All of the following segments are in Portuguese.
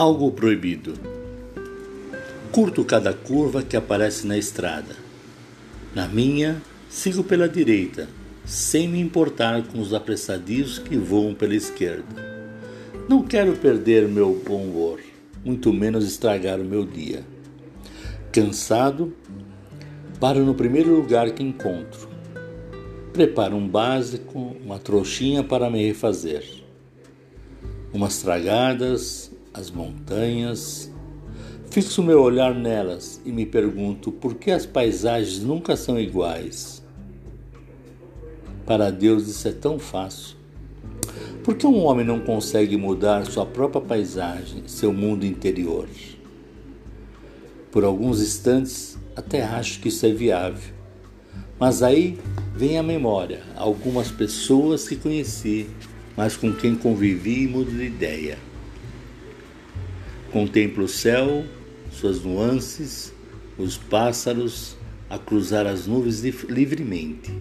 Algo proibido. Curto cada curva que aparece na estrada. Na minha, sigo pela direita, sem me importar com os apressadios que voam pela esquerda. Não quero perder meu bom humor, muito menos estragar o meu dia. Cansado, paro no primeiro lugar que encontro. Preparo um básico, uma trouxinha para me refazer. Umas tragadas, as montanhas. Fixo meu olhar nelas e me pergunto por que as paisagens nunca são iguais. Para Deus isso é tão fácil. Por que um homem não consegue mudar sua própria paisagem, seu mundo interior? Por alguns instantes até acho que isso é viável. Mas aí vem à memória algumas pessoas que conheci, mas com quem convivi e mudo de ideia. Contemplo o céu, suas nuances, os pássaros a cruzar as nuvens livremente,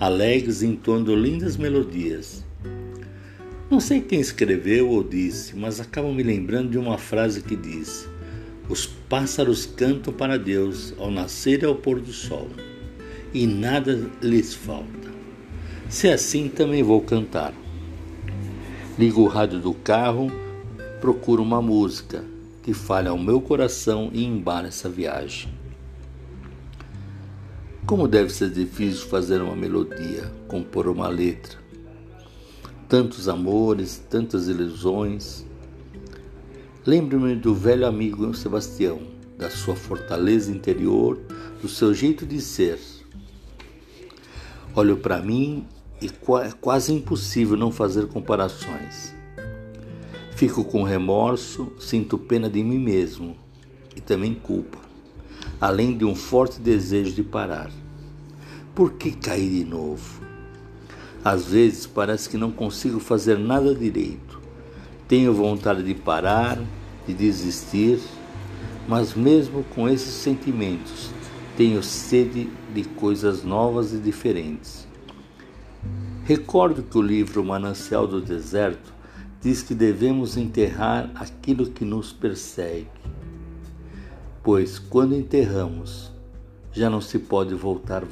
alegres entoando lindas melodias. Não sei quem escreveu ou disse, mas acabo me lembrando de uma frase que diz: Os pássaros cantam para Deus ao nascer e ao pôr do sol, e nada lhes falta. Se é assim, também vou cantar. Ligo o rádio do carro procuro uma música que fale ao meu coração e embala essa viagem. Como deve ser difícil fazer uma melodia, compor uma letra. Tantos amores, tantas ilusões. Lembre-me do velho amigo Sebastião, da sua fortaleza interior, do seu jeito de ser. Olho para mim e é quase impossível não fazer comparações. Fico com remorso, sinto pena de mim mesmo e também culpa, além de um forte desejo de parar. Por que cair de novo? Às vezes parece que não consigo fazer nada direito. Tenho vontade de parar, de desistir, mas mesmo com esses sentimentos, tenho sede de coisas novas e diferentes. Recordo que o livro Manancial do Deserto diz que devemos enterrar aquilo que nos persegue, pois quando enterramos, já não se pode voltar.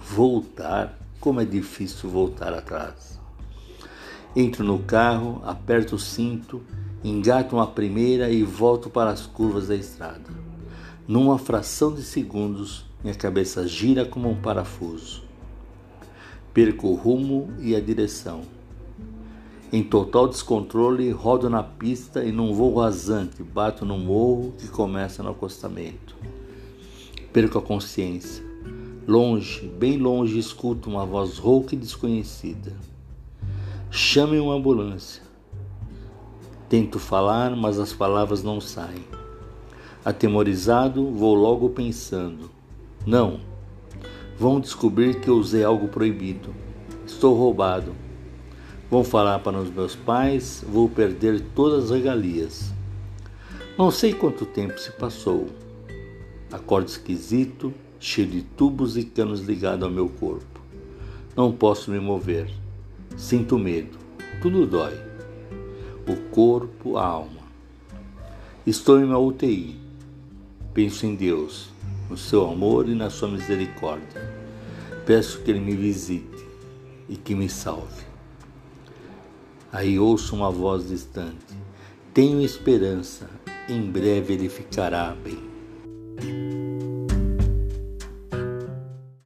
Voltar, como é difícil voltar atrás. Entro no carro, aperto o cinto, engato uma primeira e volto para as curvas da estrada. Numa fração de segundos, minha cabeça gira como um parafuso. Perco o rumo e a direção em total descontrole, rodo na pista e num voo rasante bato no morro que começa no acostamento. Perco a consciência. Longe, bem longe, escuto uma voz rouca e desconhecida. Chame uma ambulância. Tento falar, mas as palavras não saem. Atemorizado, vou logo pensando: não, vão descobrir que usei algo proibido. Estou roubado Vou falar para os meus pais, vou perder todas as regalias. Não sei quanto tempo se passou. Acordo esquisito, cheio de tubos e canos ligados ao meu corpo. Não posso me mover. Sinto medo. Tudo dói. O corpo, a alma. Estou em uma UTI. Penso em Deus, no seu amor e na sua misericórdia. Peço que Ele me visite e que me salve. Aí ouço uma voz distante. Tenho esperança, em breve ele ficará bem.